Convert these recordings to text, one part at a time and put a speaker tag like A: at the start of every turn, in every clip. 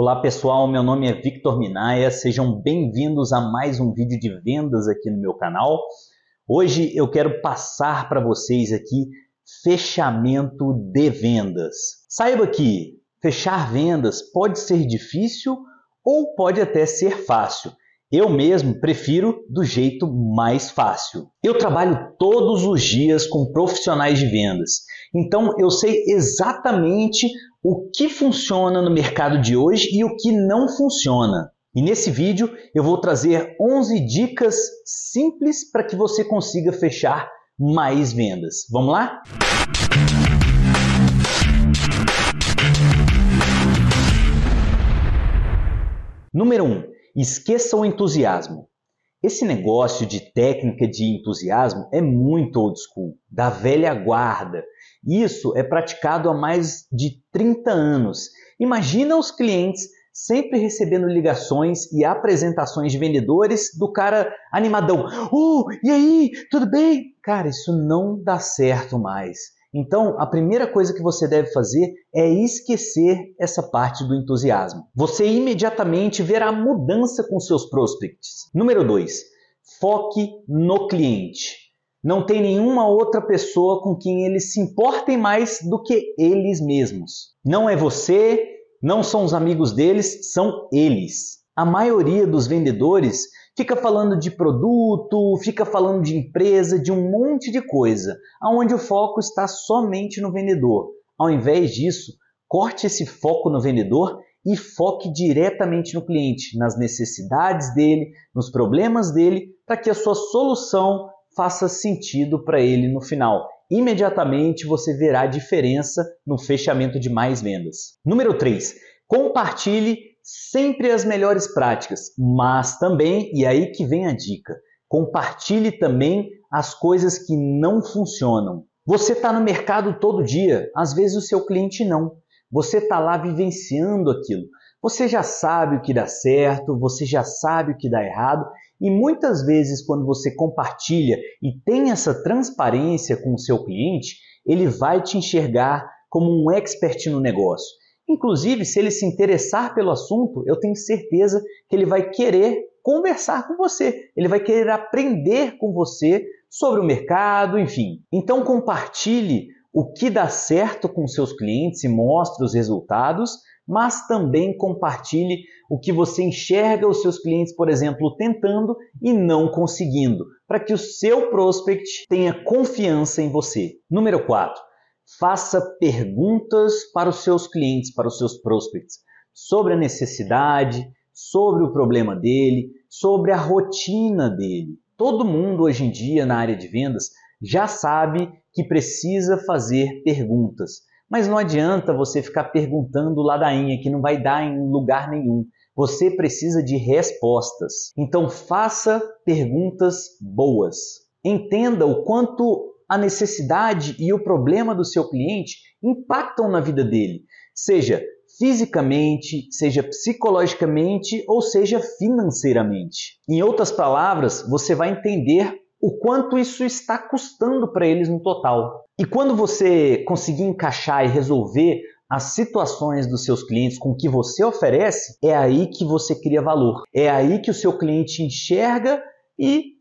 A: Olá pessoal, meu nome é Victor Minaya, sejam bem-vindos a mais um vídeo de vendas aqui no meu canal. Hoje eu quero passar para vocês aqui fechamento de vendas. Saiba que fechar vendas pode ser difícil ou pode até ser fácil. Eu mesmo prefiro do jeito mais fácil. Eu trabalho todos os dias com profissionais de vendas, então eu sei exatamente o que funciona no mercado de hoje e o que não funciona. E nesse vídeo eu vou trazer 11 dicas simples para que você consiga fechar mais vendas. Vamos lá? Número 1. Um, esqueça o entusiasmo. Esse negócio de técnica de entusiasmo é muito old school, da velha guarda. Isso é praticado há mais de 30 anos. Imagina os clientes sempre recebendo ligações e apresentações de vendedores do cara animadão. Oh, e aí, tudo bem? Cara, isso não dá certo mais. Então, a primeira coisa que você deve fazer é esquecer essa parte do entusiasmo. Você imediatamente verá mudança com seus prospects. Número 2. Foque no cliente. Não tem nenhuma outra pessoa com quem eles se importem mais do que eles mesmos. Não é você, não são os amigos deles, são eles. A maioria dos vendedores fica falando de produto, fica falando de empresa, de um monte de coisa, aonde o foco está somente no vendedor. Ao invés disso, corte esse foco no vendedor e foque diretamente no cliente, nas necessidades dele, nos problemas dele, para que a sua solução faça sentido para ele no final. Imediatamente você verá a diferença no fechamento de mais vendas. Número 3. Compartilhe sempre as melhores práticas, mas também, e aí que vem a dica, compartilhe também as coisas que não funcionam. Você está no mercado todo dia, às vezes o seu cliente não. Você está lá vivenciando aquilo. Você já sabe o que dá certo, você já sabe o que dá errado e muitas vezes, quando você compartilha e tem essa transparência com o seu cliente, ele vai te enxergar como um expert no negócio. Inclusive, se ele se interessar pelo assunto, eu tenho certeza que ele vai querer conversar com você, ele vai querer aprender com você sobre o mercado, enfim. Então, compartilhe o que dá certo com seus clientes e mostre os resultados mas também compartilhe o que você enxerga os seus clientes, por exemplo, tentando e não conseguindo, para que o seu prospect tenha confiança em você. Número 4. Faça perguntas para os seus clientes, para os seus prospects, sobre a necessidade, sobre o problema dele, sobre a rotina dele. Todo mundo hoje em dia na área de vendas já sabe que precisa fazer perguntas. Mas não adianta você ficar perguntando ladainha que não vai dar em lugar nenhum. Você precisa de respostas. Então faça perguntas boas. Entenda o quanto a necessidade e o problema do seu cliente impactam na vida dele, seja fisicamente, seja psicologicamente ou seja financeiramente. Em outras palavras, você vai entender o quanto isso está custando para eles no total. E quando você conseguir encaixar e resolver as situações dos seus clientes com o que você oferece, é aí que você cria valor. É aí que o seu cliente enxerga e,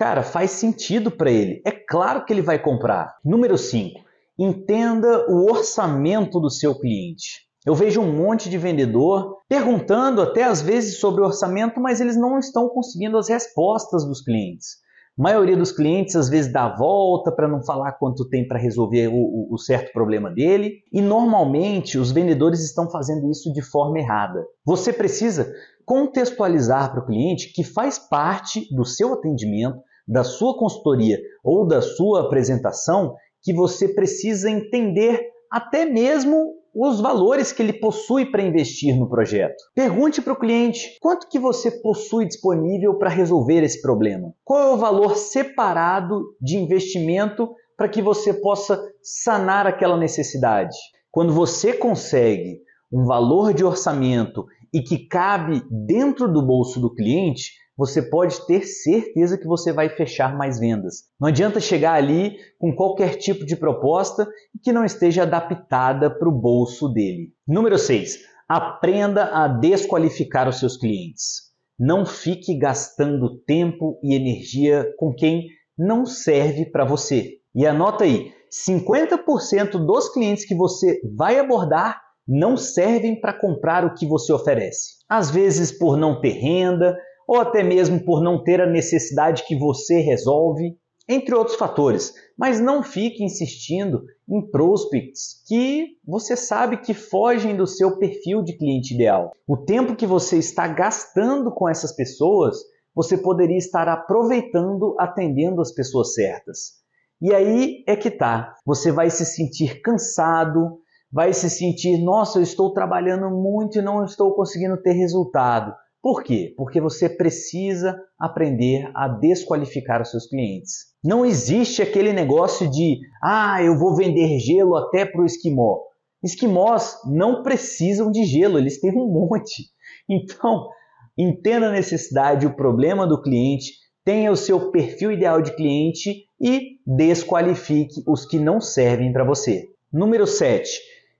A: cara, faz sentido para ele. É claro que ele vai comprar. Número 5. Entenda o orçamento do seu cliente. Eu vejo um monte de vendedor perguntando até às vezes sobre o orçamento, mas eles não estão conseguindo as respostas dos clientes. A maioria dos clientes às vezes dá a volta para não falar quanto tem para resolver o, o, certo problema dele, e normalmente os vendedores estão fazendo isso de forma errada. Você precisa contextualizar para o cliente que faz parte do seu atendimento, da sua consultoria ou da sua apresentação que você precisa entender até mesmo os valores que ele possui para investir no projeto. Pergunte para o cliente quanto que você possui disponível para resolver esse problema. Qual é o valor separado de investimento para que você possa sanar aquela necessidade. Quando você consegue um valor de orçamento e que cabe dentro do bolso do cliente, você pode ter certeza que você vai fechar mais vendas. Não adianta chegar ali com qualquer tipo de proposta que não esteja adaptada para o bolso dele. Número 6. Aprenda a desqualificar os seus clientes. Não fique gastando tempo e energia com quem não serve para você. E anota aí, 50% dos clientes que você vai abordar não servem para comprar o que você oferece. Às vezes por não ter renda, ou até mesmo por não ter a necessidade que você resolve, entre outros fatores. Mas não fique insistindo em prospects que você sabe que fogem do seu perfil de cliente ideal. O tempo que você está gastando com essas pessoas, você poderia estar aproveitando atendendo as pessoas certas. E aí é que tá. Você vai se sentir cansado, vai se sentir, nossa, eu estou trabalhando muito e não estou conseguindo ter resultado. Por quê? Porque você precisa aprender a desqualificar os seus clientes. Não existe aquele negócio de, ah, eu vou vender gelo até para o esquimó. Esquimós não precisam de gelo, eles têm um monte. Então, entenda a necessidade, o problema do cliente, tenha o seu perfil ideal de cliente e desqualifique os que não servem para você. Número 7.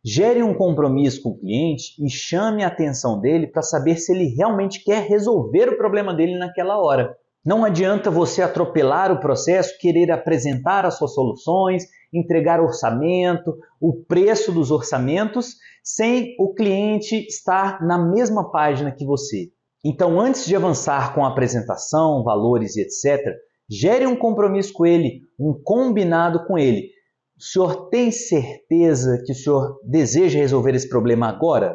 A: Gere um compromisso com o cliente e chame a atenção dele para saber se ele realmente quer resolver o problema dele naquela hora. Não adianta você atropelar o processo, querer apresentar as suas soluções, entregar orçamento, o preço dos orçamentos, sem o cliente estar na mesma página que você. Então, antes de avançar com a apresentação, valores e etc., gere um compromisso com ele, um combinado com ele o senhor tem certeza que o senhor deseja resolver esse problema agora?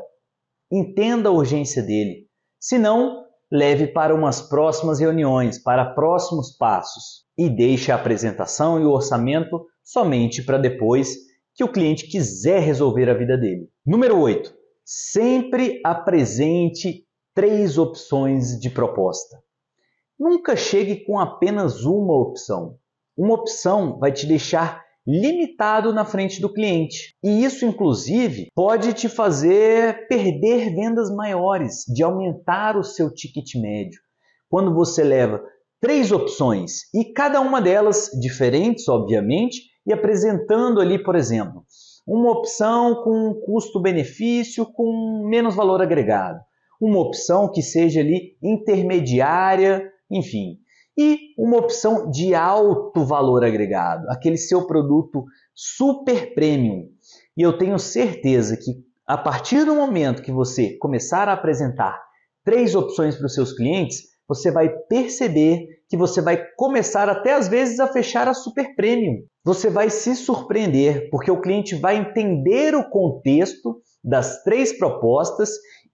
A: Entenda a urgência dele. Se não, leve para umas próximas reuniões, para próximos passos e deixe a apresentação e o orçamento somente para depois que o cliente quiser resolver a vida dele. Número 8. Sempre apresente três opções de proposta. Nunca chegue com apenas uma opção. Uma opção vai te deixar limitado na frente do cliente. E isso, inclusive, pode te fazer perder vendas maiores, de aumentar o seu ticket médio. Quando você leva três opções e cada uma delas diferentes, obviamente, e apresentando ali, por exemplo, uma opção com custo-benefício com menos valor agregado, uma opção que seja ali intermediária, enfim, e uma opção de alto valor agregado, aquele seu produto super premium. E eu tenho certeza que a partir do momento que você começar a apresentar três opções para os seus clientes, você vai perceber que você vai começar até às vezes a fechar a super premium. Você vai se surpreender porque o cliente vai entender o contexto das três propostas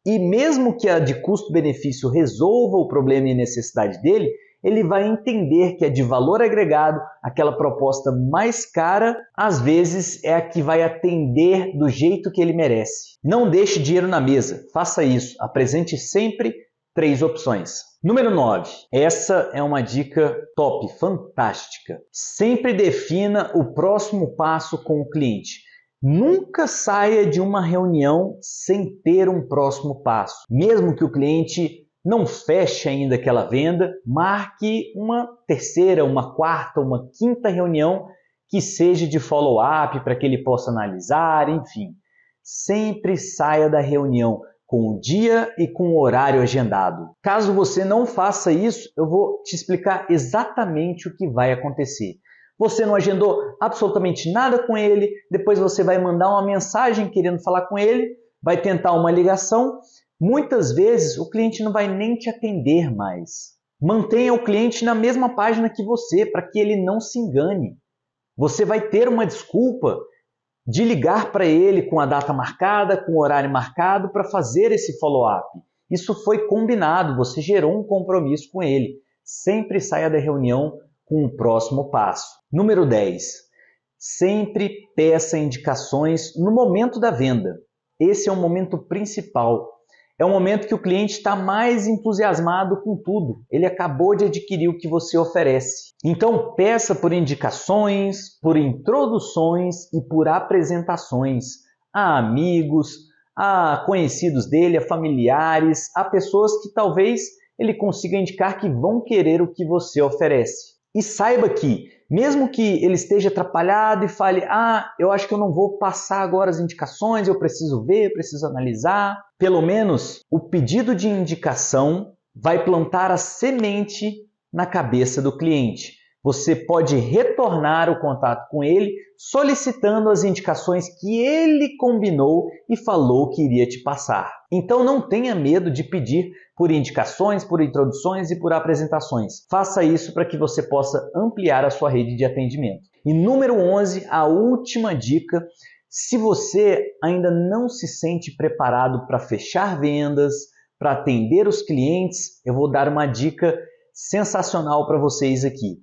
A: e mesmo que a de custo-benefício resolva o problema e necessidade dele, ele vai entender que é de valor agregado, aquela proposta mais cara, às vezes é a que vai atender do jeito que ele merece. Não deixe dinheiro na mesa, faça isso, apresente sempre três opções. Número 9. Essa é uma dica top, fantástica. Sempre defina o próximo passo com o cliente. Nunca saia de uma reunião sem ter um próximo passo. Mesmo que o cliente não feche ainda aquela venda, marque uma terceira, uma quarta, uma quinta reunião que seja de follow-up para que ele possa analisar, enfim. Sempre saia da reunião com o dia e com o horário agendado. Caso você não faça isso, eu vou te explicar exatamente o que vai acontecer. Você não agendou absolutamente nada com ele, depois você vai mandar uma mensagem querendo falar com ele, vai tentar uma ligação Muitas vezes o cliente não vai nem te atender mais. Mantenha o cliente na mesma página que você para que ele não se engane. Você vai ter uma desculpa de ligar para ele com a data marcada, com o horário marcado para fazer esse follow-up. Isso foi combinado, você gerou um compromisso com ele. Sempre saia da reunião com o próximo passo. Número 10. Sempre peça indicações no momento da venda. Esse é o momento principal é o momento que o cliente está mais entusiasmado com tudo. Ele acabou de adquirir o que você oferece. Então, peça por indicações, por introduções e por apresentações a amigos, a conhecidos dele, a familiares, a pessoas que talvez ele consiga indicar que vão querer o que você oferece. E saiba que Mesmo que ele esteja atrapalhado e fale: Ah, eu acho que eu não vou passar agora as indicações, eu preciso ver, preciso analisar. Pelo menos o pedido de indicação vai plantar a semente na cabeça do cliente. Você pode retornar o contato com ele solicitando as indicações que ele combinou e falou que iria te passar. Então não tenha medo de pedir por indicações, por introduções e por apresentações. Faça isso para que você possa ampliar a sua rede de atendimento. E número 11, a última dica, se você ainda não se sente preparado para fechar vendas, para atender os clientes, eu vou dar uma dica sensacional para vocês aqui.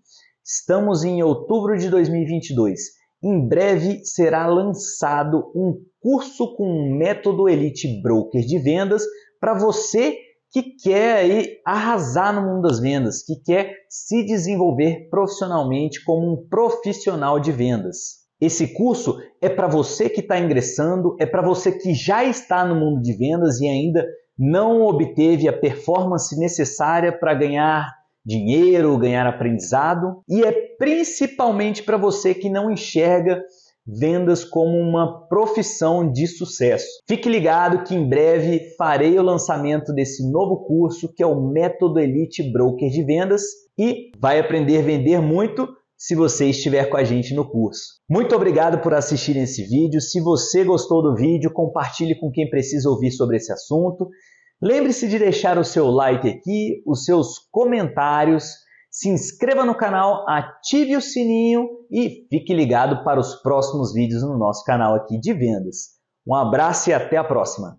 A: Estamos em outubro de 2022. Em breve será lançado um curso com um método Elite Broker de vendas para você que quer aí arrasar no mundo das vendas, que quer se desenvolver profissionalmente como um profissional de vendas. Esse curso é para você que está ingressando, é para você que já está no mundo de vendas e ainda não obteve a performance necessária para ganhar dinheiro, ganhar aprendizado, e é principalmente para você que não enxerga vendas como uma profissão de sucesso. Fique ligado que em breve farei o lançamento desse novo curso que é o Método Elite Broker de Vendas e vai aprender a vender muito se você estiver com a gente no curso. Muito obrigado por assistir esse vídeo. Se você gostou do vídeo, compartilhe com quem precisa ouvir sobre esse assunto. Lembre-se de deixar o seu like aqui, os seus comentários, se inscreva no canal, ative o sininho e fique ligado para os próximos vídeos no nosso canal aqui de vendas. Um abraço e até a próxima!